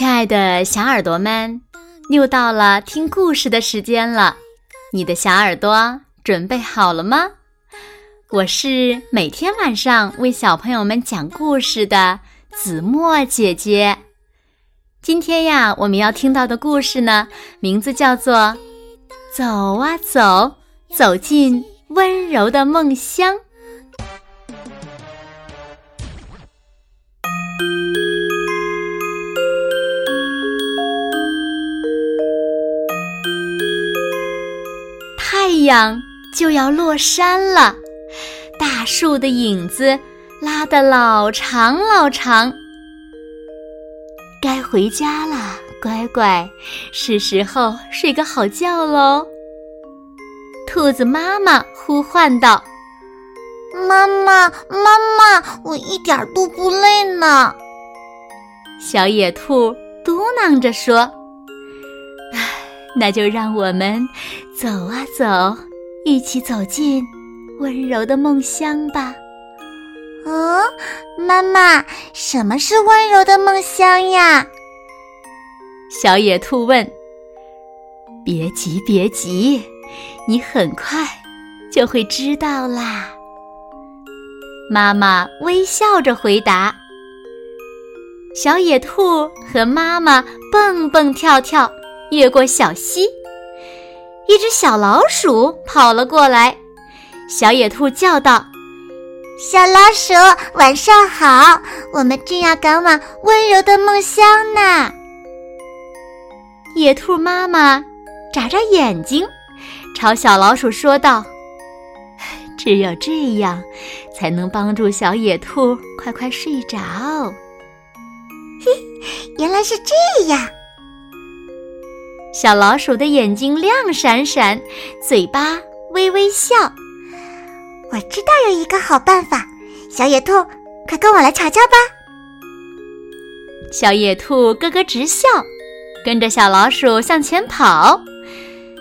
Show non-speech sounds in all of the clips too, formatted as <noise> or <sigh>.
亲爱的小耳朵们，又到了听故事的时间了。你的小耳朵准备好了吗？我是每天晚上为小朋友们讲故事的子墨姐姐。今天呀，我们要听到的故事呢，名字叫做《走啊走，走进温柔的梦乡》。太阳就要落山了，大树的影子拉得老长老长。该回家了，乖乖，是时候睡个好觉喽。兔子妈妈呼唤道：“妈妈，妈妈，我一点都不累呢。”小野兔嘟囔着说。那就让我们走啊走，一起走进温柔的梦乡吧。嗯，妈妈，什么是温柔的梦乡呀？小野兔问。别急，别急，你很快就会知道啦。妈妈微笑着回答。小野兔和妈妈蹦蹦跳跳。越过小溪，一只小老鼠跑了过来。小野兔叫道：“小老鼠，晚上好！我们正要赶往温柔的梦乡呢。”野兔妈妈眨眨眼睛，朝小老鼠说道：“只有这样，才能帮助小野兔快快睡着。”嘿，原来是这样。小老鼠的眼睛亮闪闪，嘴巴微微笑。我知道有一个好办法，小野兔，快跟我来瞧瞧吧！小野兔咯咯直笑，跟着小老鼠向前跑。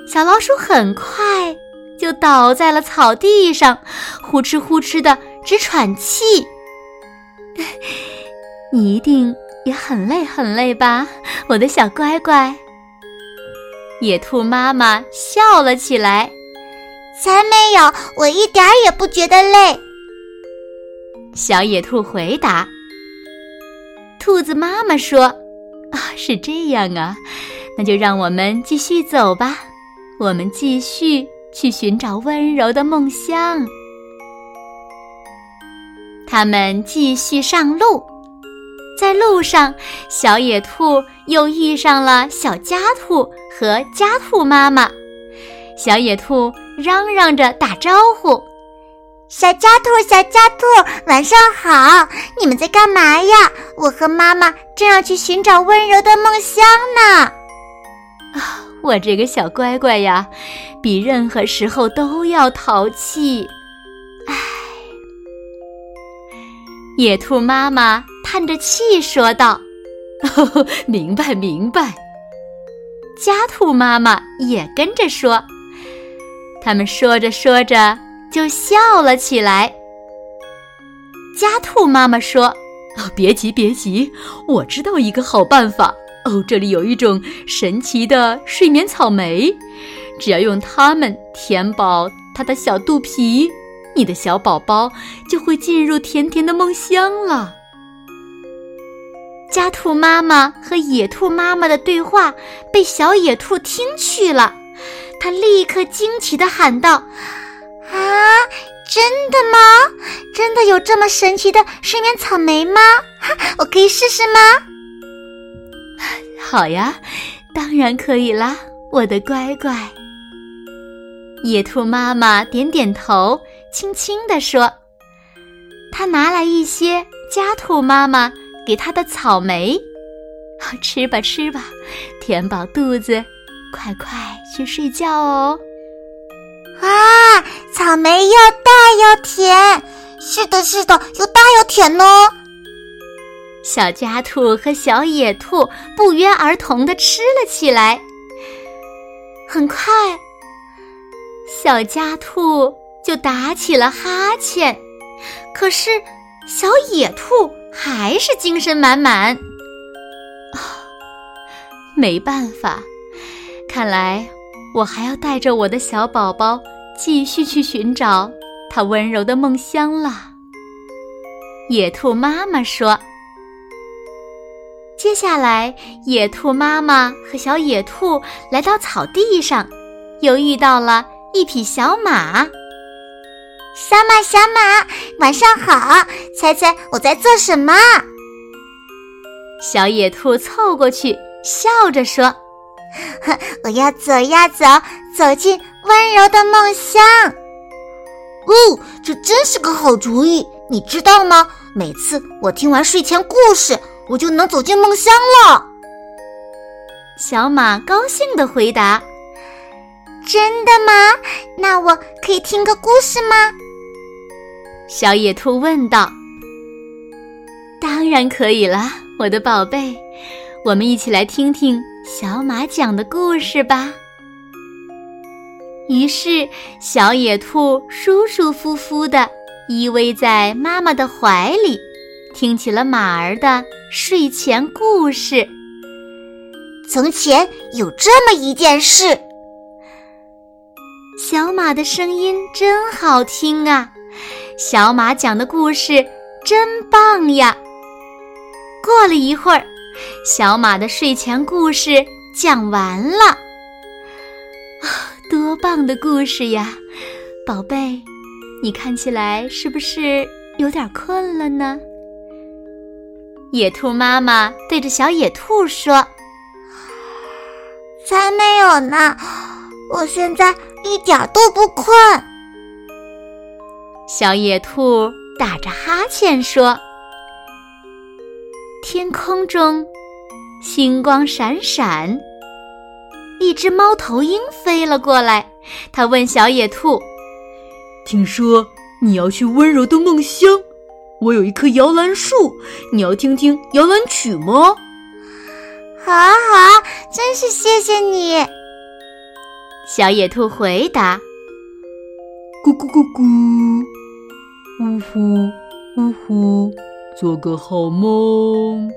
小老鼠很快就倒在了草地上，呼哧呼哧的直喘气。<laughs> 你一定也很累很累吧，我的小乖乖。野兔妈妈笑了起来，才没有，我一点儿也不觉得累。小野兔回答。兔子妈妈说：“啊，是这样啊，那就让我们继续走吧，我们继续去寻找温柔的梦乡。”他们继续上路。在路上，小野兔又遇上了小家兔和家兔妈妈。小野兔嚷嚷着打招呼：“小家兔，小家兔，晚上好！你们在干嘛呀？我和妈妈正要去寻找温柔的梦乡呢。”啊，我这个小乖乖呀，比任何时候都要淘气。唉，野兔妈妈。叹着气说道：“呵 <laughs> 呵明白，明白。”家兔妈妈也跟着说。他们说着说着就笑了起来。家兔妈妈说：“哦别急，别急，我知道一个好办法。哦，这里有一种神奇的睡眠草莓，只要用它们填饱它的小肚皮，你的小宝宝就会进入甜甜的梦乡了。”家兔妈妈和野兔妈妈的对话被小野兔听去了，它立刻惊奇地喊道：“啊，真的吗？真的有这么神奇的睡眠草莓吗？我可以试试吗？”“好呀，当然可以啦，我的乖乖。”野兔妈妈点点头，轻轻地说：“他拿来一些家兔妈妈。”给他的草莓，<laughs> 吃吧吃吧，填饱肚子，快快去睡觉哦！啊，草莓又大又甜，是的，是的，又大又甜哦！小家兔和小野兔不约而同的吃了起来。很快，小家兔就打起了哈欠，可是小野兔。还是精神满满。啊 <sighs> 没办法，看来我还要带着我的小宝宝继续去寻找他温柔的梦乡了。野兔妈妈说：“接下来，野兔妈妈和小野兔来到草地上，又遇到了一匹小马。小马，小马，晚上好！猜猜我在做什么？”小野兔凑过去，笑着说：“我要走呀走，走进温柔的梦乡。”哦，这真是个好主意！你知道吗？每次我听完睡前故事，我就能走进梦乡了。小马高兴地回答：“真的吗？那我可以听个故事吗？”小野兔问道。“当然可以啦。”我的宝贝，我们一起来听听小马讲的故事吧。于是，小野兔舒舒服服的依偎在妈妈的怀里，听起了马儿的睡前故事。从前有这么一件事，小马的声音真好听啊！小马讲的故事真棒呀！过了一会儿，小马的睡前故事讲完了。啊，多棒的故事呀！宝贝，你看起来是不是有点困了呢？野兔妈妈对着小野兔说：“才没有呢，我现在一点都不困。”小野兔打着哈欠说。天空中，星光闪闪。一只猫头鹰飞了过来，它问小野兔：“听说你要去温柔的梦乡，我有一棵摇篮树，你要听听摇篮曲吗？”“好啊，好啊，真是谢谢你。”小野兔回答：“咕咕咕咕，呜呼呜呼。”做个好梦，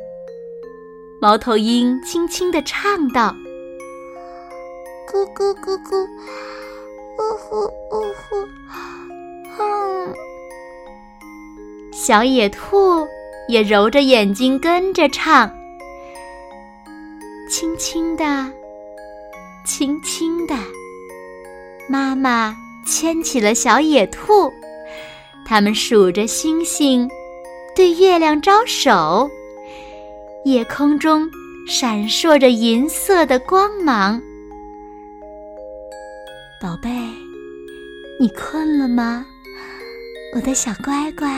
猫头鹰轻轻地唱道：“咕咕咕咕，呜呼呜呼，哼。”小野兔也揉着眼睛跟着唱：“轻轻的，轻轻的。”妈妈牵起了小野兔，他们数着星星。对月亮招手，夜空中闪烁着银色的光芒。宝贝，你困了吗？我的小乖乖。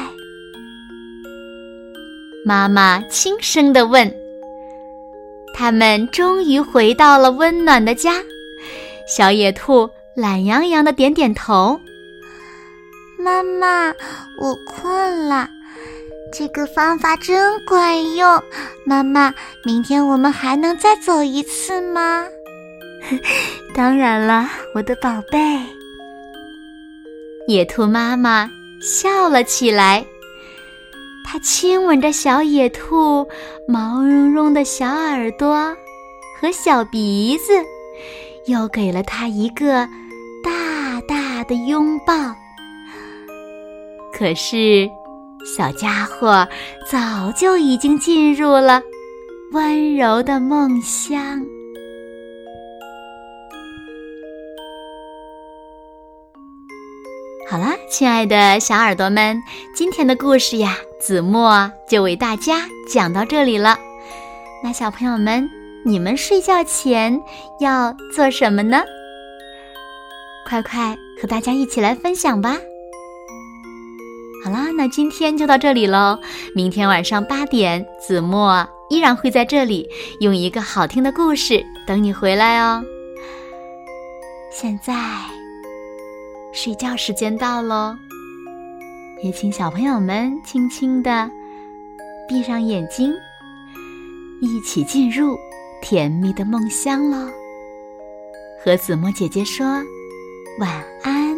妈妈轻声地问。他们终于回到了温暖的家。小野兔懒洋洋的点点头。妈妈，我困了。这个方法真管用，妈妈，明天我们还能再走一次吗？<laughs> 当然了，我的宝贝。野兔妈妈笑了起来，她亲吻着小野兔毛茸茸的小耳朵和小鼻子，又给了它一个大的拥抱。可是。小家伙早就已经进入了温柔的梦乡。好啦，亲爱的小耳朵们，今天的故事呀，子墨就为大家讲到这里了。那小朋友们，你们睡觉前要做什么呢？快快和大家一起来分享吧！好啦，那今天就到这里喽。明天晚上八点，子墨依然会在这里，用一个好听的故事等你回来哦。现在睡觉时间到喽，也请小朋友们轻轻的闭上眼睛，一起进入甜蜜的梦乡喽。和子墨姐姐说晚安。